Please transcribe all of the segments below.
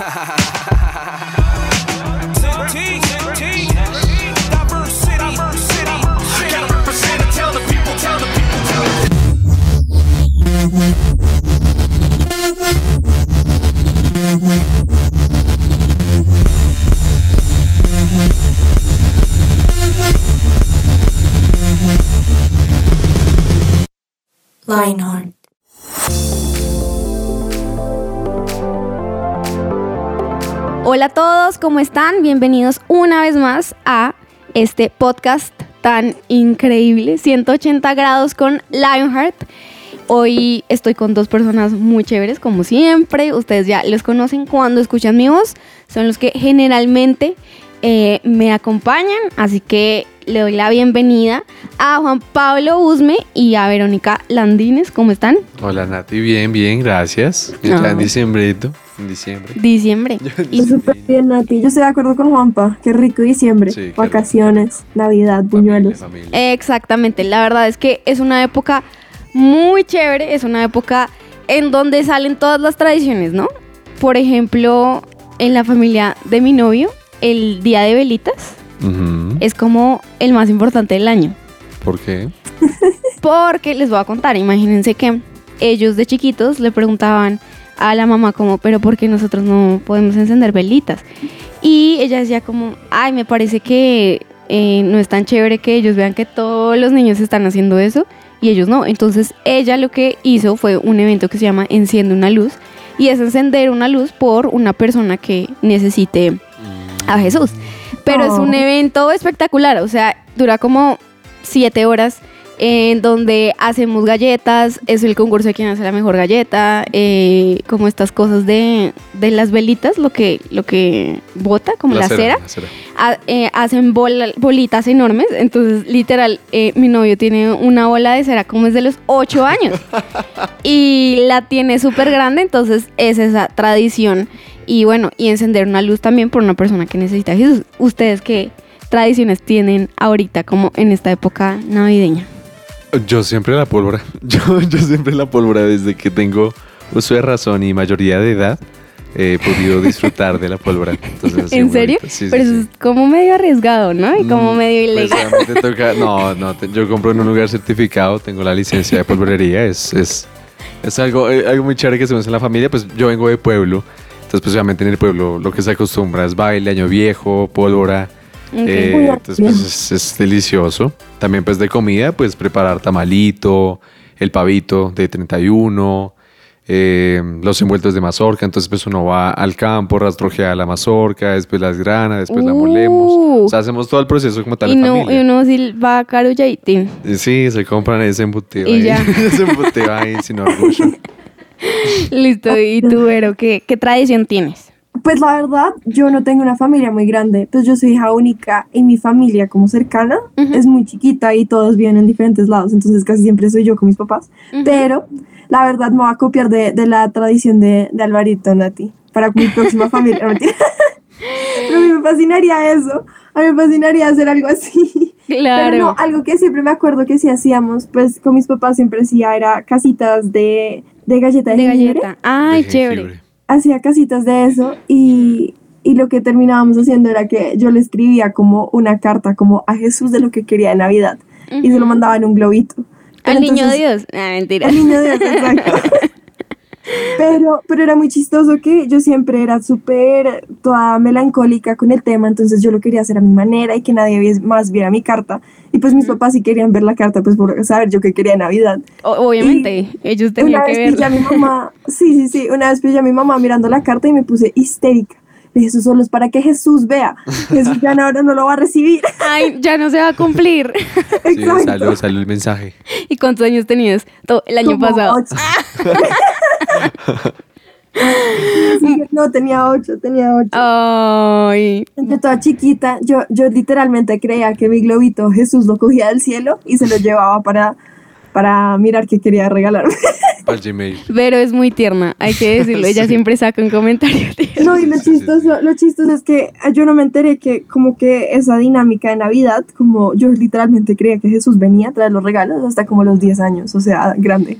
ha ha ha ha Hola a todos, ¿cómo están? Bienvenidos una vez más a este podcast tan increíble, 180 grados con Lionheart. Hoy estoy con dos personas muy chéveres, como siempre. Ustedes ya los conocen cuando escuchan mi voz. Son los que generalmente eh, me acompañan. Así que le doy la bienvenida a Juan Pablo Usme y a Verónica Landines. ¿Cómo están? Hola Nati, bien, bien, gracias. Ya en diciembrito, en diciembre. Diciembre. Y Súper bien, Nati. Yo estoy de acuerdo con Juanpa. Qué rico diciembre. Sí, Vacaciones, Navidad, buñuelos. familia. Exactamente, la verdad es que es una época muy chévere, es una época en donde salen todas las tradiciones, ¿no? Por ejemplo, en la familia de mi novio, el día de velitas es como el más importante del año. ¿Por qué? Porque les voy a contar, imagínense que ellos de chiquitos le preguntaban a la mamá como, pero ¿por qué nosotros no podemos encender velitas? Y ella decía como, ay, me parece que eh, no es tan chévere que ellos vean que todos los niños están haciendo eso y ellos no. Entonces ella lo que hizo fue un evento que se llama Enciende una luz y es encender una luz por una persona que necesite a Jesús. Pero es un Oh. evento espectacular, o sea, dura como siete horas en donde hacemos galletas, es el concurso de quién hace la mejor galleta, eh, como estas cosas de, de las velitas, lo que, lo que bota, como la, cera. la cera. Ha- eh, hacen bola- bolitas enormes, entonces literal, eh, mi novio tiene una bola de cera como es de los ocho años y la tiene súper grande, entonces es esa tradición y bueno, y encender una luz también por una persona que necesita Jesús. ¿Ustedes qué tradiciones tienen ahorita como en esta época navideña? Yo siempre la pólvora. Yo, yo siempre la pólvora desde que tengo uso de razón y mayoría de edad. He podido disfrutar de la pólvora. Entonces, ¿En serio? Sí, sí, Pero sí. eso es como medio arriesgado, ¿no? Y como Mm, medio pues, ilegal. te toca- no, no, te- yo compro en un lugar certificado, tengo la licencia de polvorería, es, es, es algo, eh, algo muy chévere que se hace en la familia, pues yo vengo de pueblo, entonces pues obviamente en el pueblo lo que se acostumbra es baile, año viejo, pólvora, Eh, entonces pues es, es delicioso. También pues de comida, pues preparar tamalito, el pavito de 31, eh, los envueltos de mazorca, entonces pues uno va al campo, rastrojea la mazorca, después las grana, después la molemos. Uh. O sea, hacemos todo el proceso como tal y, no, familia. y uno sí va a Caruyaitín. Y Sí, se compran ese embutido Y ahí. ya. ese embutido ahí sin orgullo. Listo, y tú, Vero, ¿qué, qué tradición tienes? Pues la verdad, yo no tengo una familia muy grande. Pues yo soy hija única y mi familia como cercana es muy chiquita y todos viven en diferentes lados. Entonces casi siempre soy yo con mis papás. Ujú. Pero la verdad me voy a copiar de, de la tradición de, de Alvarito, Nati. Para mi próxima familia. No. Pero a mí me fascinaría eso. A mí me fascinaría hacer algo así. Claro. Pero no, algo que siempre me acuerdo que sí hacíamos, pues con mis papás siempre hacía, era casitas de, de galleta de, de jengibre. galleta. Ay, De chévere. Hacía casitas de eso y, y lo que terminábamos haciendo era que yo le escribía como una carta como a Jesús de lo que quería de Navidad y se lo mandaba en un globito. Pero Al niño Dios. Ah, mentira. Al niño Dios, exacto. Pero, pero era muy chistoso que yo siempre era súper toda melancólica con el tema, entonces yo lo quería hacer a mi manera y que nadie más viera mi carta. Y pues mis papás sí querían ver la carta, pues por saber yo qué quería de Navidad. O- Obviamente, ellos tenían una que vez pillé a mi mamá, sí, sí, sí, una vez pillé a mi mamá mirando la carta y me puse histérica. Le dije, eso solo es para que Jesús vea. Jesús ya no, ahora no lo va a recibir. Ay, ya no se va a cumplir. Sí, salió, salió el mensaje. ¿Y cuántos años tenías? Todo el año Como pasado. No, tenía ocho, tenía ocho. Ay. Yo toda chiquita, yo, yo literalmente creía que mi globito Jesús lo cogía del cielo y se lo llevaba para, para mirar qué quería regalarme. Al Gmail. Pero es muy tierna, hay que decirlo. Ella Sí. siempre saca un comentario. No, y lo chistoso, lo chistoso es que yo no me enteré que como que esa dinámica de Navidad, como yo literalmente creía que Jesús venía a traer los regalos hasta como los 10 años, o sea, grande.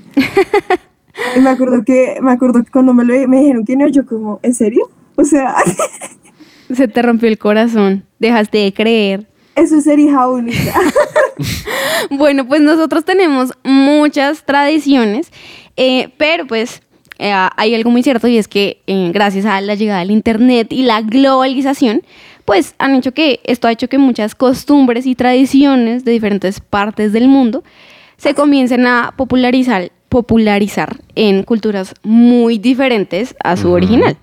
Y me acuerdo que, me acuerdo que cuando me, lo, me dijeron que no, yo como, ¿en serio? O sea, Se te rompió el corazón, dejaste de creer. eso es ser hija única. Bueno, pues nosotros tenemos muchas tradiciones, eh, pero pues eh, hay algo muy cierto y es que eh, gracias a la llegada del Internet y la globalización, pues han hecho que esto ha hecho que muchas costumbres y tradiciones de diferentes partes del mundo se comiencen a popularizar, popularizar en culturas muy diferentes a su Ujú. original.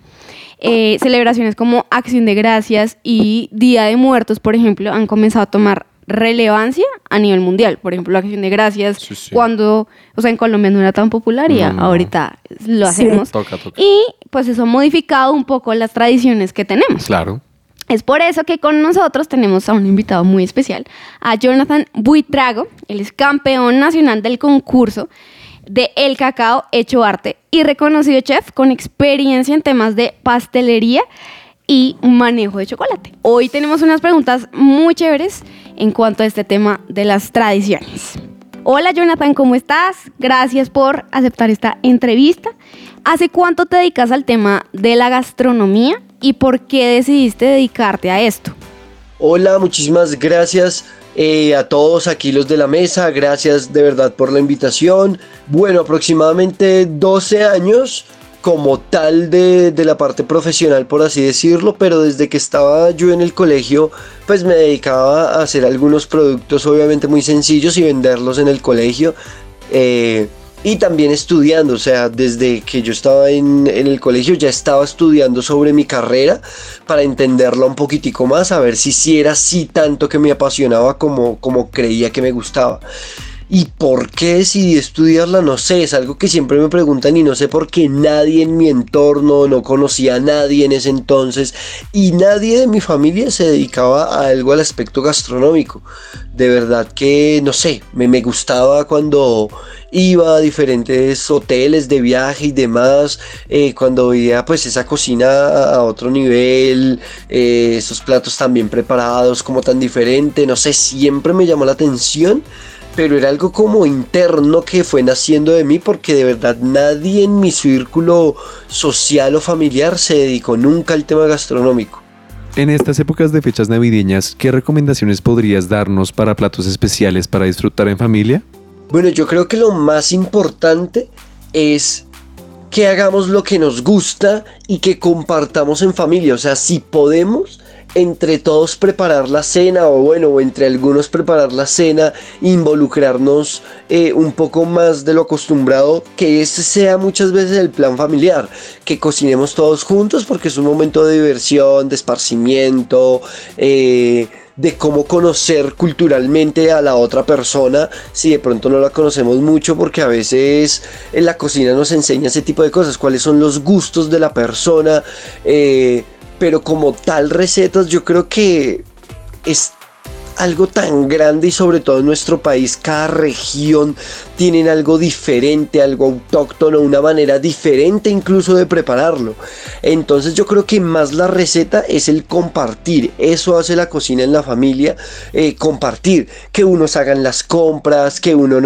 Eh, celebraciones como Acción de Gracias y Día de Muertos, por ejemplo, han comenzado a tomar relevancia a nivel mundial. Por ejemplo, Acción de Gracias, Sí, sí. cuando, o sea, en Colombia no era tan popular y No, no. ahorita lo Sí. hacemos. Toca, toca. Y pues eso ha modificado un poco las tradiciones que tenemos. Claro. Es por eso que con nosotros tenemos a un invitado muy especial, a Jonathan Buitrago. Él es campeón nacional del concurso de El Cacao Hecho Arte y reconocido chef con experiencia en temas de pastelería y manejo de chocolate. Hoy tenemos unas preguntas muy chéveres en cuanto a este tema de las tradiciones. Hola Jonathan, ¿cómo estás? Gracias por aceptar esta entrevista. ¿Hace cuánto te dedicas al tema de la gastronomía y por qué decidiste dedicarte a esto? Hola, muchísimas gracias eh, a todos aquí los de la mesa. Gracias de verdad por la invitación. Bueno, aproximadamente 12 años como tal de, de la parte profesional, por así decirlo, pero desde que estaba yo en el colegio, pues me dedicaba a hacer algunos productos obviamente muy sencillos y venderlos en el colegio. Eh, y también estudiando, o sea, desde que yo estaba en, en el colegio ya estaba estudiando sobre mi carrera para entenderla un poquitico más, a ver si sí era así tanto que me apasionaba como, como creía que me gustaba. ¿Y por qué decidí estudiarla? No sé, es algo que siempre me preguntan y no sé por qué nadie en mi entorno, no conocía a nadie en ese entonces y nadie de mi familia se dedicaba a algo al aspecto gastronómico. De verdad que, no sé, me, me gustaba cuando iba a diferentes hoteles de viaje y demás, eh, cuando veía pues esa cocina a, otro nivel, eh, esos platos tan bien preparados, como tan diferente, no sé, siempre me llamó la atención pero era algo como interno que fue naciendo de mí porque de verdad nadie en mi círculo social o familiar se dedicó nunca al tema gastronómico. En estas épocas de fechas navideñas, ¿qué recomendaciones podrías darnos para platos especiales para disfrutar en familia? Bueno, yo creo que lo más importante es que hagamos lo que nos gusta y que compartamos en familia. O sea, si podemos, entre todos preparar la cena o bueno, o entre algunos preparar la cena, involucrarnos eh, un poco más de lo acostumbrado, que ese sea muchas veces el plan familiar, que cocinemos todos juntos porque es un momento de diversión, de esparcimiento, eh, de cómo conocer culturalmente a la otra persona si de pronto no la conocemos mucho porque a veces en la cocina nos enseña ese tipo de cosas, cuáles son los gustos de la persona, eh, pero como tal recetas yo creo que es algo tan grande y sobre todo en nuestro país, cada región tienen algo diferente, algo autóctono, una manera diferente incluso de prepararlo. Entonces yo creo que más la receta es el compartir, eso hace la cocina en la familia, eh, compartir, que unos hagan las compras, que uno,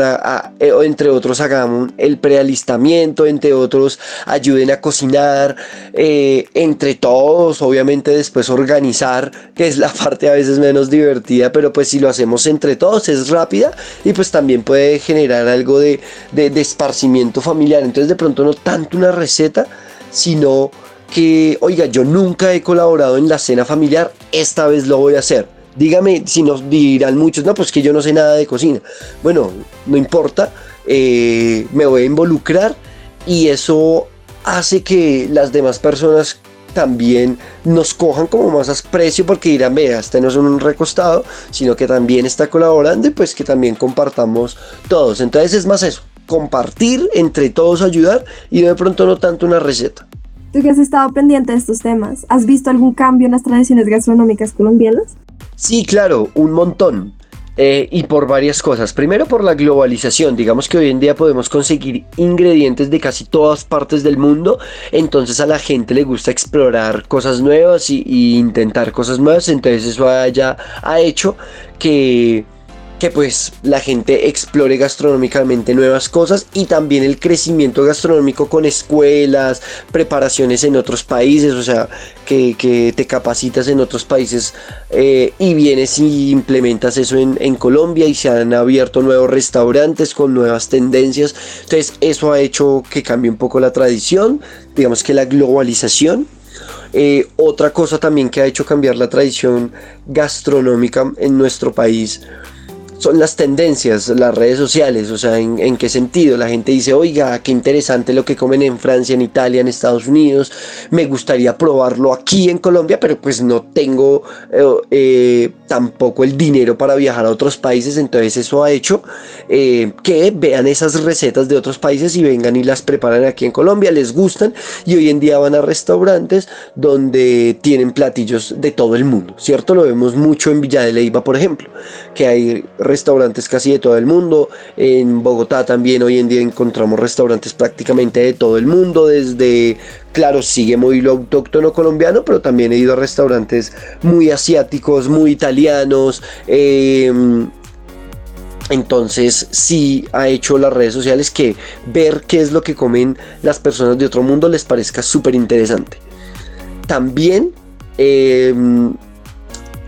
eh, entre otros hagan el prealistamiento, entre otros ayuden a cocinar, eh, entre todos obviamente después organizar, que es la parte a veces menos divertida, pero pues si lo hacemos entre todos es rápida y pues también puede generar de, de, de esparcimiento familiar. Entonces de pronto no tanto una receta, sino que, oiga, yo nunca he colaborado en la cena familiar, esta vez lo voy a hacer. Dígame si nos dirán muchos, no, pues que yo no sé nada de cocina. Bueno, no importa, eh, me voy a involucrar y eso hace que las demás personas también nos cojan como más aprecio porque dirán, vea, este no es un recostado, sino que también está colaborando y pues que también compartamos todos. Entonces es más eso, compartir, entre todos ayudar y de pronto no tanto una receta. Tú que has estado pendiente de estos temas, ¿has visto algún cambio en las tradiciones gastronómicas colombianas? Sí, claro, un montón. Eh, y por varias cosas. Primero por la globalización. Digamos que hoy en día podemos conseguir ingredientes de casi todas partes del mundo. Entonces a la gente le gusta explorar cosas nuevas y, intentar cosas nuevas. Entonces eso ya ha hecho que, que pues la gente explore gastronómicamente nuevas cosas y también el crecimiento gastronómico con escuelas, preparaciones en otros países, o sea, que, te capacitas en otros países eh, y vienes y implementas eso en, en Colombia y se han abierto nuevos restaurantes con nuevas tendencias. Entonces eso ha hecho que cambie un poco la tradición, digamos que la globalización eh, otra cosa también que ha hecho cambiar la tradición gastronómica en nuestro país son las tendencias, las redes sociales, o sea, ¿en, qué sentido? La gente dice, oiga, qué interesante lo que comen en Francia, en Italia, en Estados Unidos, me gustaría probarlo aquí en Colombia, pero pues no tengo eh, eh, tampoco el dinero para viajar a otros países, entonces eso ha hecho eh, que vean esas recetas de otros países y vengan y las preparan aquí en Colombia, les gustan y hoy en día van a restaurantes donde tienen platillos de todo el mundo, ¿cierto? Lo vemos mucho en Villa de Leyva, por ejemplo, que hay restaurantes casi de todo el mundo. En Bogotá también hoy en día encontramos restaurantes prácticamente de todo el mundo, desde, claro, sigue muy lo autóctono colombiano, pero también he ido a restaurantes muy asiáticos, muy italianos. Em, entonces sí ha hecho las redes sociales que ver qué es lo que comen las personas de otro mundo les parezca súper interesante. También em,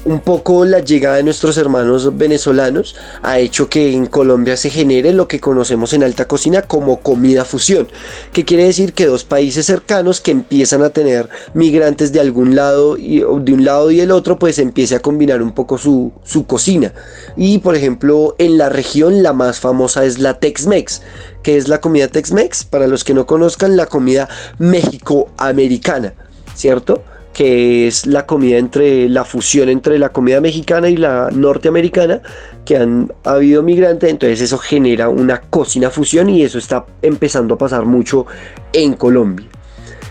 un poco la llegada de nuestros hermanos venezolanos ha hecho que en Colombia se genere lo que conocemos en alta cocina como comida fusión, que quiere decir que dos países cercanos que empiezan a tener migrantes de algún lado y de un lado y el otro, pues empiece a combinar un poco su, su cocina. Y por ejemplo, en la región la más famosa es la Tex-Mex, que es la comida Tex-Mex, para los que no conozcan, la comida México-americana, ¿cierto? Que es la comida entre la fusión entre la comida mexicana y la norteamericana, que han habido migrantes, entonces eso genera una cocina fusión y eso está empezando a pasar mucho en Colombia.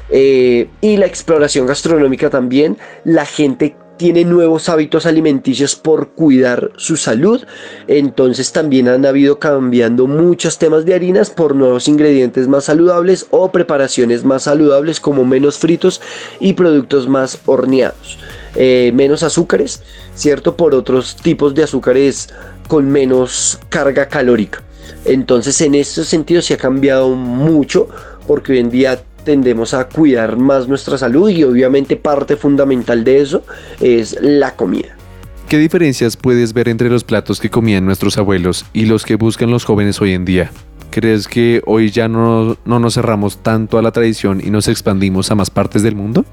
Eh, y la exploración gastronómica también, la gente tiene nuevos hábitos alimenticios por cuidar su salud. Entonces también han habido cambiando muchos temas de harinas por nuevos ingredientes más saludables o preparaciones más saludables como menos fritos y productos más horneados. Eh, menos azúcares, ¿cierto? Por otros tipos de azúcares con menos carga calórica. Entonces en ese sentido se ha cambiado mucho porque hoy en día tendemos a cuidar más nuestra salud y obviamente parte fundamental de eso es la comida. ¿Qué diferencias puedes ver entre los platos que comían nuestros abuelos y los que buscan los jóvenes hoy en día? ¿Crees que hoy ya no, nos cerramos tanto a la tradición y nos expandimos a más partes del mundo?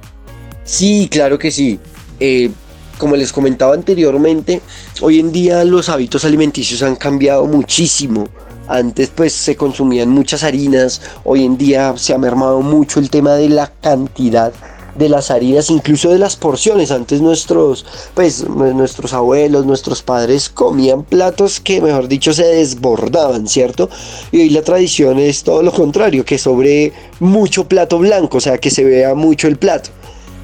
Sí, claro que sí. Eh, como les comentaba anteriormente, hoy en día los hábitos alimenticios han cambiado muchísimo. Antes pues se consumían muchas harinas, hoy en día se ha mermado mucho el tema de la cantidad de las harinas, incluso de las porciones. Antes nuestros, pues, nuestros abuelos, nuestros padres comían platos que, mejor dicho, se desbordaban, ¿cierto? Y hoy la tradición es todo lo contrario, que sobre mucho plato blanco, o sea, que se vea mucho el plato.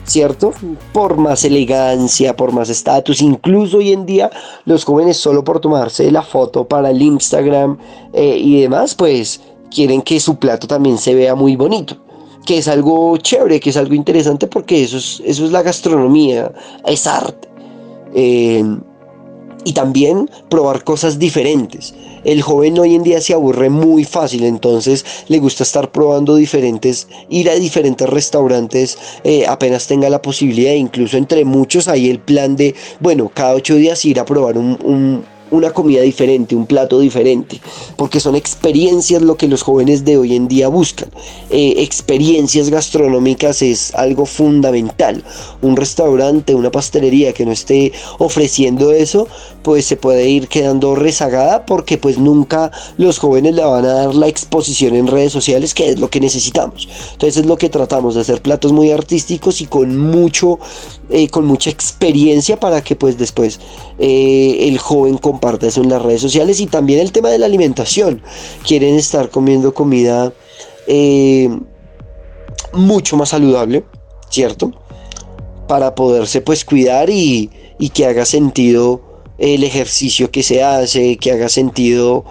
¿Cierto? Por más elegancia, por más estatus, incluso hoy en día los jóvenes solo por tomarse la foto para el Instagram eh, y demás, pues quieren que su plato también se vea muy bonito, que es algo chévere, que es algo interesante porque eso es, eso es la gastronomía, es arte. Eh, y también probar cosas diferentes. El joven hoy en día se aburre muy fácil, entonces le gusta estar probando diferentes, ir a diferentes restaurantes eh, apenas tenga la posibilidad, incluso entre muchos hay el plan de, bueno, cada ocho días ir a probar un una comida diferente, un plato diferente, porque son experiencias lo que los jóvenes de hoy en día buscan. Eh, experiencias gastronómicas es algo fundamental. Un restaurante, una pastelería que no esté ofreciendo eso, pues se puede ir quedando rezagada porque pues nunca los jóvenes le van a dar la exposición en redes sociales, que es lo que necesitamos. Entonces es lo que tratamos de hacer platos muy artísticos y con mucho, eh, con mucha experiencia para que pues después eh, el joven comparte eso en las redes sociales y también el tema de la alimentación. Quieren estar comiendo comida eh, mucho más saludable, ¿cierto? Para poderse pues cuidar y, y, que haga sentido el ejercicio que se hace, que haga sentido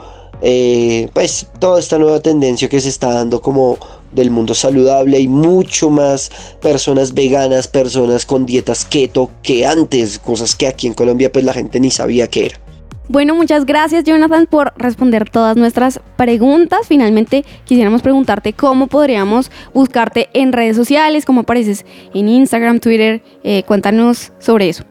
pues toda esta nueva tendencia que se está dando como del mundo saludable. Hay mucho más personas veganas, personas con dietas keto que antes, cosas que aquí en Colombia pues la gente ni sabía que era. Bueno, muchas gracias Jonathan por responder todas nuestras preguntas. Finalmente quisiéramos preguntarte cómo podríamos buscarte en redes sociales, cómo apareces en Instagram, Twitter. Eh, cuéntanos sobre eso.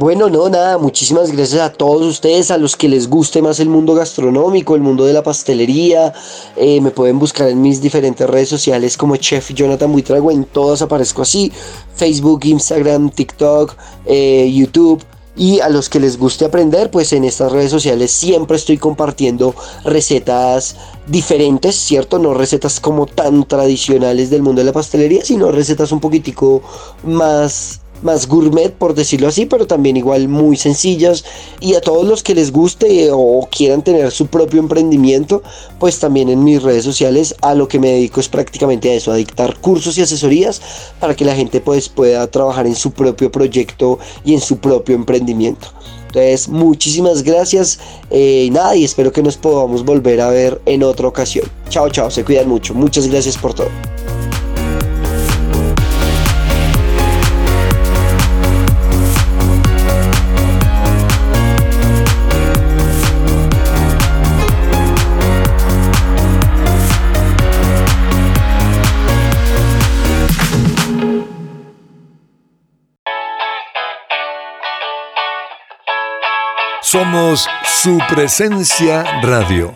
Bueno, no, nada, muchísimas gracias a todos ustedes, a los que les guste más el mundo gastronómico, el mundo de la pastelería. Eh, me pueden buscar en mis diferentes redes sociales como Chef Jonathan Buitrago, en todas aparezco así, Facebook, Instagram, TikTok, eh, YouTube. Y a los que les guste aprender, pues en estas redes sociales siempre estoy compartiendo recetas diferentes, ¿cierto? No recetas como tan tradicionales del mundo de la pastelería, sino recetas un poquitico más más gourmet por decirlo así, pero también igual muy sencillas y a todos los que les guste o quieran tener su propio emprendimiento, pues también en mis redes sociales a lo que me dedico es prácticamente a eso, a dictar cursos y asesorías para que la gente pues pueda trabajar en su propio proyecto y en su propio emprendimiento. Entonces, muchísimas gracias eh, y nada, y espero que nos podamos volver a ver en otra ocasión. Chao, chao, se cuidan mucho. Muchas gracias por todo. Somos su presencia radio.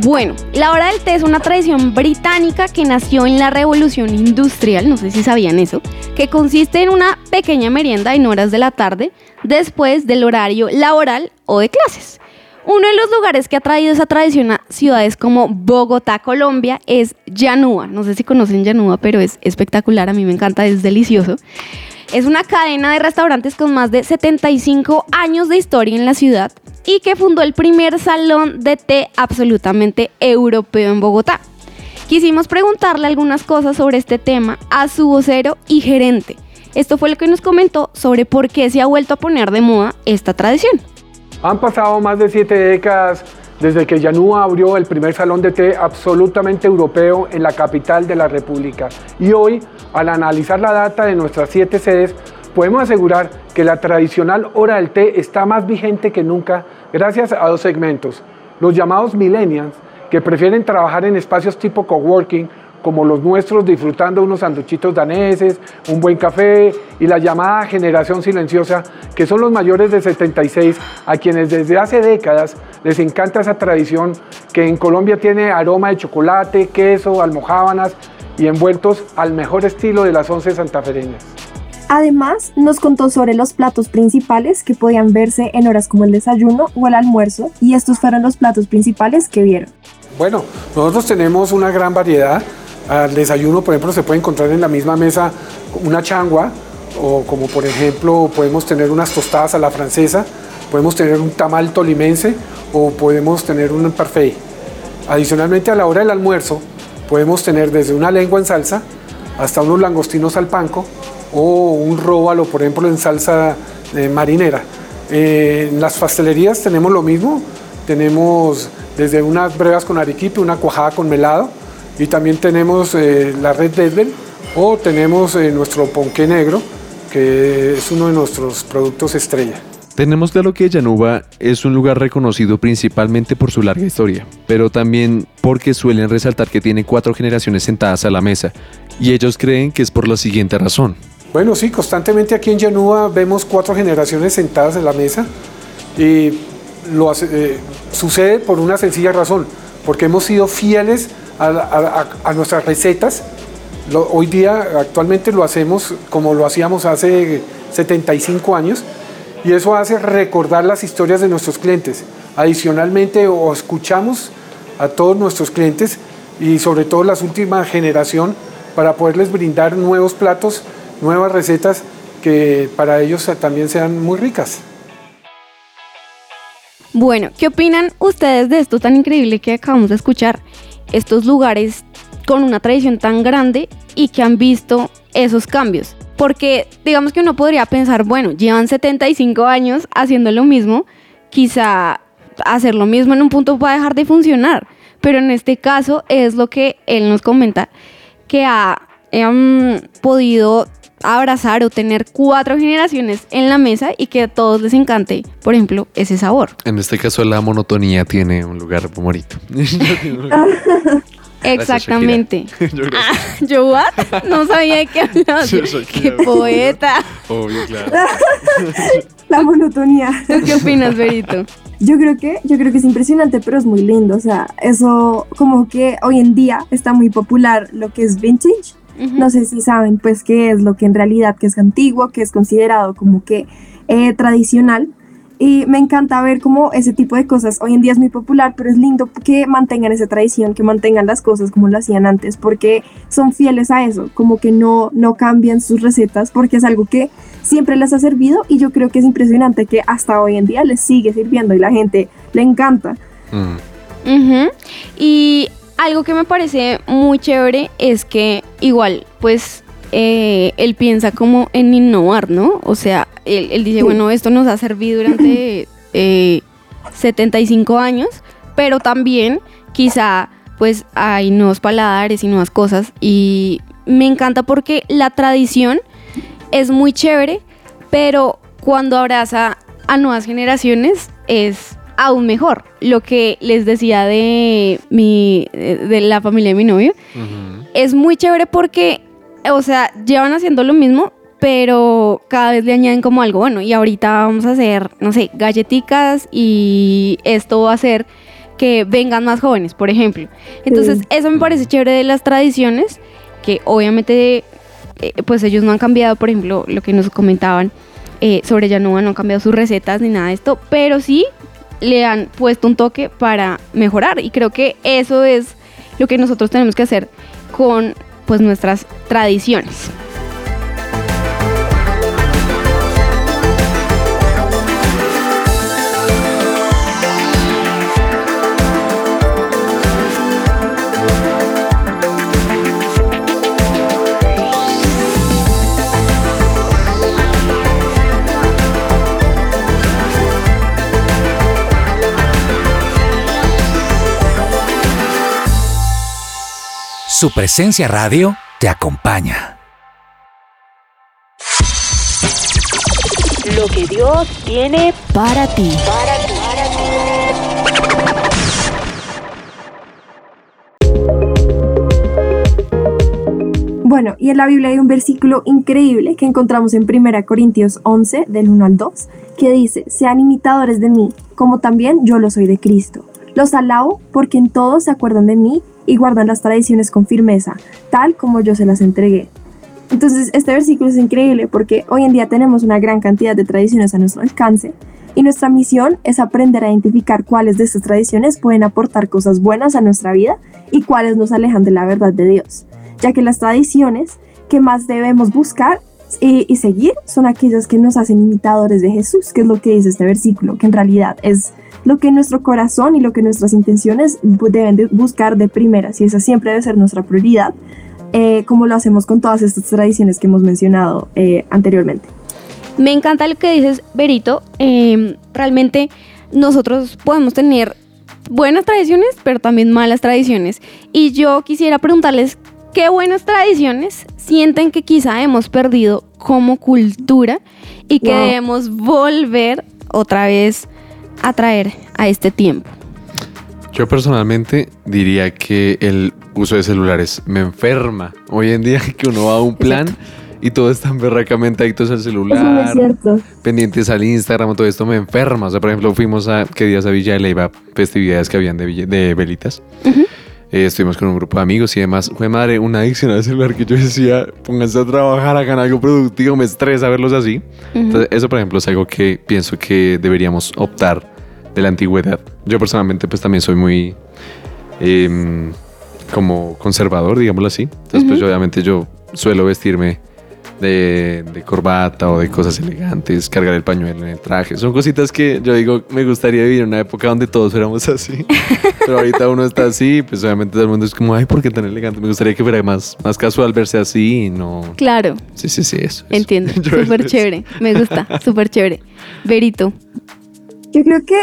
Bueno, la hora del té es una tradición británica que nació en la revolución industrial, no sé si sabían eso, que consiste en una pequeña merienda en horas de la tarde después del horario laboral o de clases. Uno de los lugares que ha traído esa tradición a ciudades como Bogotá, Colombia, es Yanúa. No sé si conocen Yanúa, pero es espectacular, a mí me encanta, es delicioso. Es una cadena de restaurantes con más de 75 años de historia en la ciudad y que fundó el primer salón de té absolutamente europeo en Bogotá. Quisimos preguntarle algunas cosas sobre este tema a su vocero y gerente. Esto fue lo que nos comentó sobre por qué se ha vuelto a poner de moda esta tradición. Han pasado más de siete décadas desde que Yanúa abrió el primer salón de té absolutamente europeo en la capital de la República. Y hoy, al analizar la data de nuestras siete sedes, podemos asegurar que la tradicional hora del té está más vigente que nunca gracias a dos segmentos. Los llamados millennials, que prefieren trabajar en espacios tipo coworking como los nuestros, disfrutando unos sanduchitos daneses, un buen café y la llamada generación silenciosa, que son los mayores de 76, a quienes desde hace décadas les encanta esa tradición que en Colombia tiene aroma de chocolate, queso, almojábanas y envueltos al mejor estilo de las once santafereñas. Además, nos contó sobre los platos principales que podían verse en horas como el desayuno o el almuerzo, y estos fueron los platos principales que vieron. Bueno, nosotros tenemos una gran variedad al desayuno, por ejemplo, se puede encontrar en la misma mesa una changua, o como por ejemplo podemos tener unas tostadas a la francesa, podemos tener un tamal tolimense o podemos tener un parfait. Adicionalmente a la hora del almuerzo podemos tener desde una lengua en salsa hasta unos langostinos al panco o un róbalo, por ejemplo, en salsa eh, marinera. Eh, en las pastelerías tenemos lo mismo, tenemos desde unas brevas con arequipe, una cuajada con melado, y también tenemos eh, la red Dedbel o tenemos eh, nuestro ponqué negro, que es uno de nuestros productos estrella. Tenemos claro que Yanuba es un lugar reconocido principalmente por su larga historia, pero también porque suelen resaltar que tiene cuatro generaciones sentadas a la mesa, y ellos creen que es por la siguiente razón. Bueno, sí, constantemente aquí en Yanuba vemos cuatro generaciones sentadas en la mesa, y lo eh, sucede por una sencilla razón, porque hemos sido fieles a, nuestras recetas. hoy día actualmente lo hacemos como lo hacíamos hace 75 años y eso hace recordar las historias de nuestros clientes. Adicionalmente, o escuchamos a todos nuestros clientes y sobre todo las últimas generación para poderles brindar nuevos platos, nuevas recetas que para ellos también sean muy ricas. Bueno, ¿qué opinan ustedes de esto tan increíble que acabamos de escuchar? Estos lugares con una tradición tan grande y que han visto esos cambios. Porque digamos que uno podría pensar, bueno, llevan 75 años haciendo lo mismo, quizá hacer lo mismo en un punto va a dejar de funcionar. Pero en este caso es lo que él nos comenta, que ha em, podido abrazar o tener cuatro generaciones en la mesa y que a todos les encante, por ejemplo, ese sabor. En este caso la monotonía tiene un lugar bonito. Exactamente. Yo Ah, ¿Yo what? No sabía de qué hablabas. ¡Qué poeta! Obvio, claro. La monotonía. ¿Tú qué opinas, Berito? Yo creo que, yo creo que es impresionante, pero es muy lindo. O sea, eso como que hoy en día está muy popular lo que es vintage. No sé si saben, pues, qué es lo que en realidad que es antiguo, que es considerado como que eh, tradicional. Y me encanta ver cómo ese tipo de cosas hoy en día es muy popular, pero es lindo que mantengan esa tradición, que mantengan las cosas como lo hacían antes, porque son fieles a eso, como que no, no cambian sus recetas, porque es algo que siempre les ha servido y yo creo que es impresionante que hasta hoy en día les sigue sirviendo y la gente le encanta. Mm. Y algo que me parece muy chévere es que igual, pues, eh, él piensa como en innovar, ¿no? O sea, él, él dice, bueno, esto nos ha servido durante eh, 75 años, pero también quizá, pues, hay nuevos paladares y nuevas cosas. Y me encanta porque la tradición es muy chévere, pero cuando abraza a nuevas generaciones es aún mejor. Lo que les decía de mi de la familia de mi novio es muy chévere porque o sea, llevan haciendo lo mismo, pero cada vez le añaden como algo bueno y ahorita vamos a hacer, no sé, galletitas y esto va a hacer que vengan más jóvenes, por ejemplo. Entonces, Sí. eso me parece chévere de las tradiciones que obviamente eh, pues ellos no han cambiado, por ejemplo, lo que nos comentaban eh, sobre Yanua, no han cambiado sus recetas ni nada de esto, pero sí le han puesto un toque para mejorar y creo que eso es lo que nosotros tenemos que hacer con pues nuestras tradiciones. Su presencia radio te acompaña. Lo que Dios tiene Para ti. Bueno, y en la Biblia hay un versículo increíble que encontramos en 1 Corintios 11, del 1 al 2, que dice, sean imitadores de mí, como también yo lo soy de Cristo. Los alabo porque en todo se acuerdan de mí y guardan las tradiciones con firmeza, tal como yo se las entregué. Entonces, este versículo es increíble porque hoy en día tenemos una gran cantidad de tradiciones a nuestro alcance y nuestra misión es aprender a identificar cuáles de estas tradiciones pueden aportar cosas buenas a nuestra vida y cuáles nos alejan de la verdad de Dios, ya que las tradiciones que más debemos buscar y, y seguir son aquellas que nos hacen imitadores de Jesús, que es lo que dice este versículo, que en realidad es lo que nuestro corazón y lo que nuestras intenciones deben de buscar de primeras y esa siempre debe ser nuestra prioridad, eh, como lo hacemos con todas estas tradiciones que hemos mencionado eh, anteriormente. Me encanta lo que dices, Berito. Eh, realmente nosotros podemos tener buenas tradiciones, pero también malas tradiciones. Y yo quisiera preguntarles qué buenas tradiciones sienten que quizá hemos perdido como cultura y que Wow. debemos volver otra vez a traer a este tiempo. Yo personalmente diría que el uso de celulares me enferma. Hoy en día que uno va a un plan y todos están berracamente adictos al no celular, cierto. pendientes al Instagram, todo esto me enferma. O sea, por ejemplo, fuimos a, ¿qué días a Villa de Leyva? Festividades que habían de, de velitas. Eh, estuvimos con un grupo de amigos y demás. Fue madre, una adicción al celular que yo decía, pónganse a trabajar, hagan algo productivo, me estresa verlos así. Entonces, eso, por ejemplo, es algo que pienso que deberíamos optar de la antigüedad. Yo personalmente, pues también soy muy em, como conservador, digámoslo así. Entonces, pues obviamente yo suelo vestirme de, de corbata o de cosas elegantes, cargar el pañuelo en el traje. Son cositas que yo digo, me gustaría vivir en una época donde todos fuéramos así. Pero ahorita uno está así, pues obviamente todo el mundo es como, ay, ¿por qué tan elegante? Me gustaría que fuera más, más casual verse así y no... Claro, Sí, sí, sí, eso. eso. entiendo. Súper chévere. Me gusta, súper chévere. Berito. Yo creo que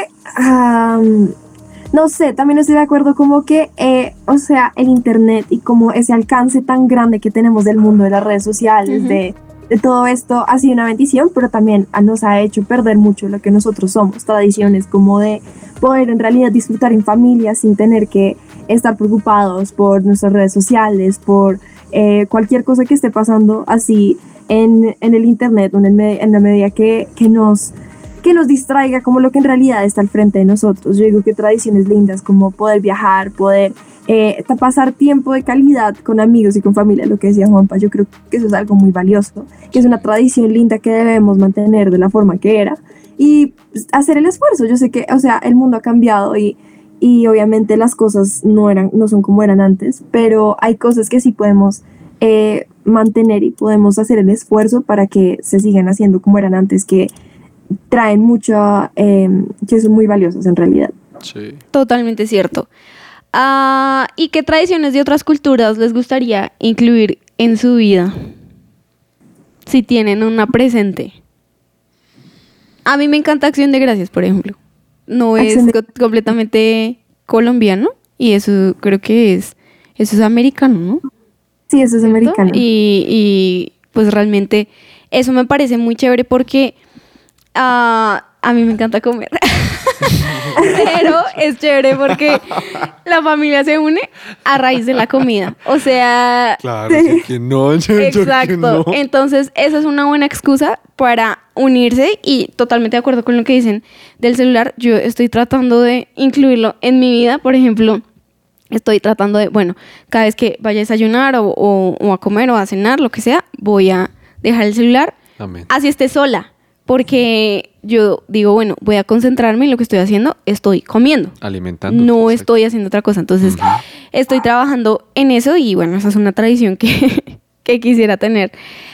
no sé, también estoy de acuerdo como que, eh, o sea, el Internet y como ese alcance tan grande que tenemos del mundo de las redes sociales, de, de todo esto, ha sido una bendición, pero también nos ha hecho perder mucho lo que nosotros somos, tradiciones como de poder en realidad disfrutar en familia sin tener que estar preocupados por nuestras redes sociales, por eh, cualquier cosa que esté pasando así en, en el Internet o en, el en la medida que, que nos que nos distraiga como lo que en realidad está al frente de nosotros. Yo digo que tradiciones lindas como poder viajar, poder eh, pasar tiempo de calidad con amigos y con familia, lo que decía Juanpa, yo creo que eso es algo muy valioso, que es una tradición linda que debemos mantener de la forma que era y hacer el esfuerzo. Yo sé que, o sea, el mundo ha cambiado y, y obviamente las cosas no, eran, no son como eran antes, pero hay cosas que sí podemos eh, mantener y podemos hacer el esfuerzo para que se sigan haciendo como eran antes, que traen mucho, eh, que son muy valiosas en realidad. Sí. Totalmente cierto. Ah, ¿Y qué tradiciones de otras culturas les gustaría incluir en su vida? Si tienen una presente. A mí me encanta Acción de Gracias, por ejemplo. No es Acción de- co- completamente colombiano y eso creo que es, eso es americano, ¿no? Sí, eso es ¿cierto? americano. Y, y, pues realmente eso me parece muy chévere porque ah, a mí me encanta comer. Pero es chévere porque la familia se une a raíz de la comida. O sea, Claro, sí, que no, que exacto. no. Entonces, esa es una buena excusa para unirse y totalmente de acuerdo con lo que dicen del celular. Yo estoy tratando de incluirlo en mi vida, por ejemplo. Estoy tratando de, bueno, cada vez que vaya a desayunar o, o- o a comer o a cenar, lo que sea, voy a dejar el celular Amén. así esté sola. Porque yo digo, bueno, voy a concentrarme en lo que estoy haciendo, estoy comiendo. Alimentando. No estoy haciendo otra cosa. Entonces, estoy trabajando en eso y bueno, esa es una tradición que, que quisiera tener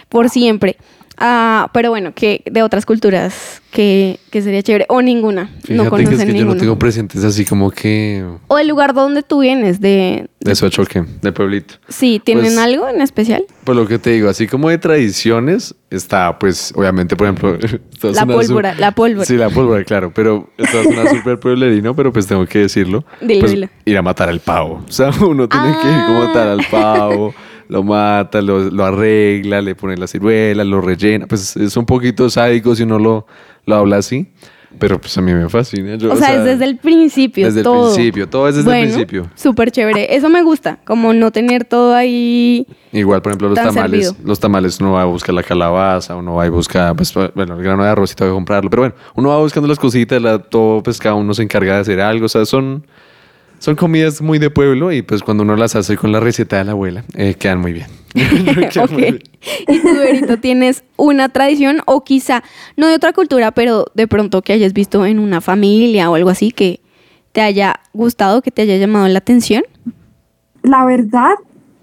por siempre. Ah, pero bueno, que de otras culturas que, que sería chévere. O ninguna. no Fíjate que conocen es que yo ninguna. no tengo presentes así como que O el lugar donde tú vienes, de... de choque, de pueblito. Sí, ¿tienen Pues- algo en especial? Pues lo que te digo, así como de tradiciones, está pues obviamente, por ejemplo, La pólvora, la pólvora. Sí, la pólvora, claro, pero esta es una súper pueblerino, pero pues tengo que decirlo. Dilo, pues, dilo. Ir a matar al pavo. O sea, uno tiene que ir como matar al pavo, lo mata, lo, lo arregla, le pone la ciruela, lo rellena. Pues es un poquito sádico si uno lo, lo habla así, pero pues a mí me fascina. Yo, O sea, es desde el principio. desde el todo. principio, todo es desde el principio. Súper chévere. Eso me gusta, como no tener todo ahí. Igual, por ejemplo, los tamales, servido. los tamales uno va a buscar la calabaza, uno va y busca, pues, bueno, el grano de arroz y que comprarlo, pero bueno, uno va buscando las cositas, la- todo, pues cada uno se encarga de hacer algo, o sea, son, son comidas muy de pueblo y pues cuando uno las hace con la receta de la abuela, eh, quedan muy bien. Quedan ok. muy bien. Y tú, Berito, tienes una tradición o quizá no de otra cultura, pero de pronto que hayas visto en una familia o algo así que te haya gustado, que te haya llamado la atención. La verdad,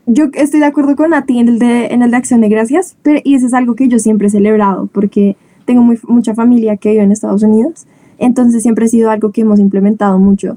yo estoy de acuerdo con Nati en el de, en el de Acción de Gracias, pero, y eso es algo que yo siempre he celebrado, porque tengo muy- mucha familia que vive en Estados Unidos, entonces siempre ha sido algo que hemos implementado mucho.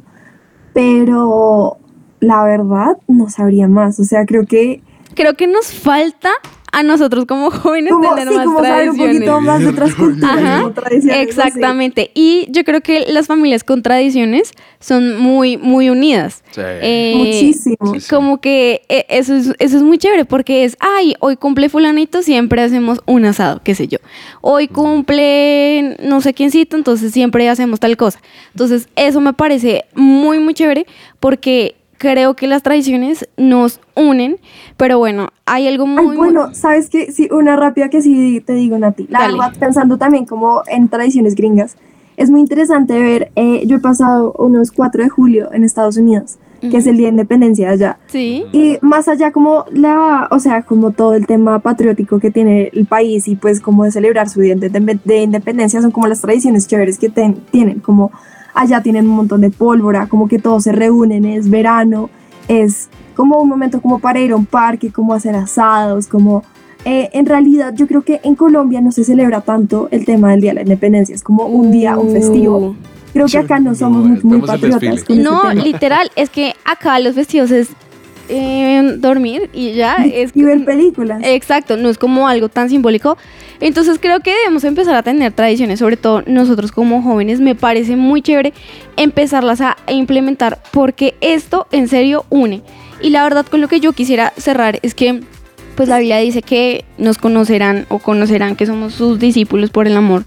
Pero la verdad, no sabría más, o sea, creo que Creo que nos falta a nosotros como jóvenes como, tener sí, más como saber un tradiciones. poquito más de otras culturas, Ajá, como tradiciones, exactamente. Y yo creo que las familias con tradiciones son muy, muy unidas. Sí. Eh, Muchísimo. Como que eh, eso es, eso es muy chévere porque es, ay, hoy cumple fulanito, siempre hacemos un asado, qué sé yo. Hoy cumple no sé quiéncito, entonces siempre hacemos tal cosa. Entonces eso me parece muy, muy chévere porque creo que las tradiciones nos unen, pero bueno, hay algo muy... Ay, bueno, ¿sabes qué? Sí, una rápida que sí te digo, Nati. La Dale. verdad, pensando también como en tradiciones gringas, es muy interesante ver, eh, yo he pasado unos 4 de julio en Estados Unidos, que es el Día de Independencia allá. Sí. Y más allá como la, o sea, como todo el tema patriótico que tiene el país y pues como de celebrar su día de, de- de independencia son como las tradiciones chéveres que ten- tienen, como allá tienen un montón de pólvora, como que todos se reúnen, es verano, es como un momento como para ir a un parque, como hacer asados, como... eh, en realidad yo creo que en Colombia no se celebra tanto el tema del Día de la Independencia, es como un día, un festivo. Uh. Creo que acá no somos No, muy, muy patriotas con No, literal, es que acá los festivos es eh, dormir y ya. Es, Y ver películas. Exacto, no es como algo tan simbólico. Entonces creo que debemos empezar a tener tradiciones, sobre todo nosotros como jóvenes. Me parece muy chévere empezarlas a implementar porque esto en serio une. Y la verdad con lo que yo quisiera cerrar es que pues la Biblia dice que nos conocerán o conocerán que somos sus discípulos por el amor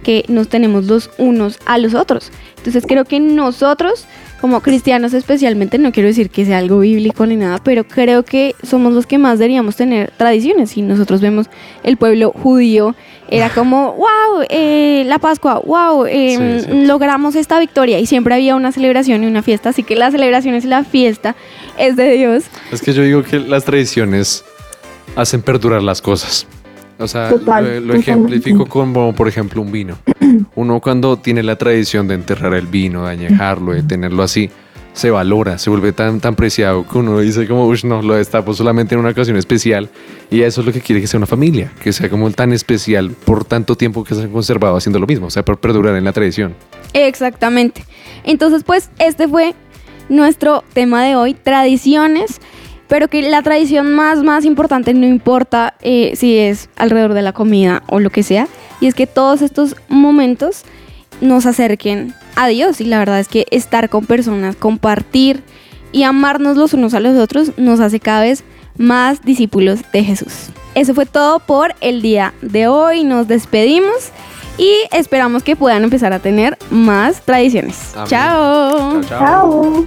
que nos tenemos los unos a los otros. Entonces creo que nosotros, como cristianos especialmente, no quiero decir que sea algo bíblico ni nada, pero creo que somos los que más deberíamos tener tradiciones. Si nosotros vemos el pueblo judío, era como, wow, eh, la Pascua, wow, eh, Sí, sí. logramos esta victoria y siempre había una celebración y una fiesta, así que la celebración es la fiesta, es de Dios. Es que yo digo que las tradiciones hacen perdurar las cosas. O sea, Total, lo, lo totalmente. ejemplifico como, por ejemplo, un vino. Uno cuando tiene la tradición de enterrar el vino, de añejarlo, de tenerlo así, se valora, se vuelve tan, tan preciado que uno dice como, uy, no, lo destapo solamente en una ocasión especial. Y eso es lo que quiere que sea una familia, que sea como tan especial por tanto tiempo que se han conservado haciendo lo mismo, o sea, por perdurar en la tradición. Exactamente. Entonces, pues este fue nuestro tema de hoy, tradiciones, pero que la tradición más, más importante no importa eh, si es alrededor de la comida o lo que sea, y es que todos estos momentos nos acerquen a Dios y la verdad es que estar con personas, compartir y amarnos los unos a los otros nos hace cada vez más discípulos de Jesús. Eso fue todo por el día de hoy, nos despedimos y esperamos que puedan empezar a tener más tradiciones. Amén. Chao. Chao.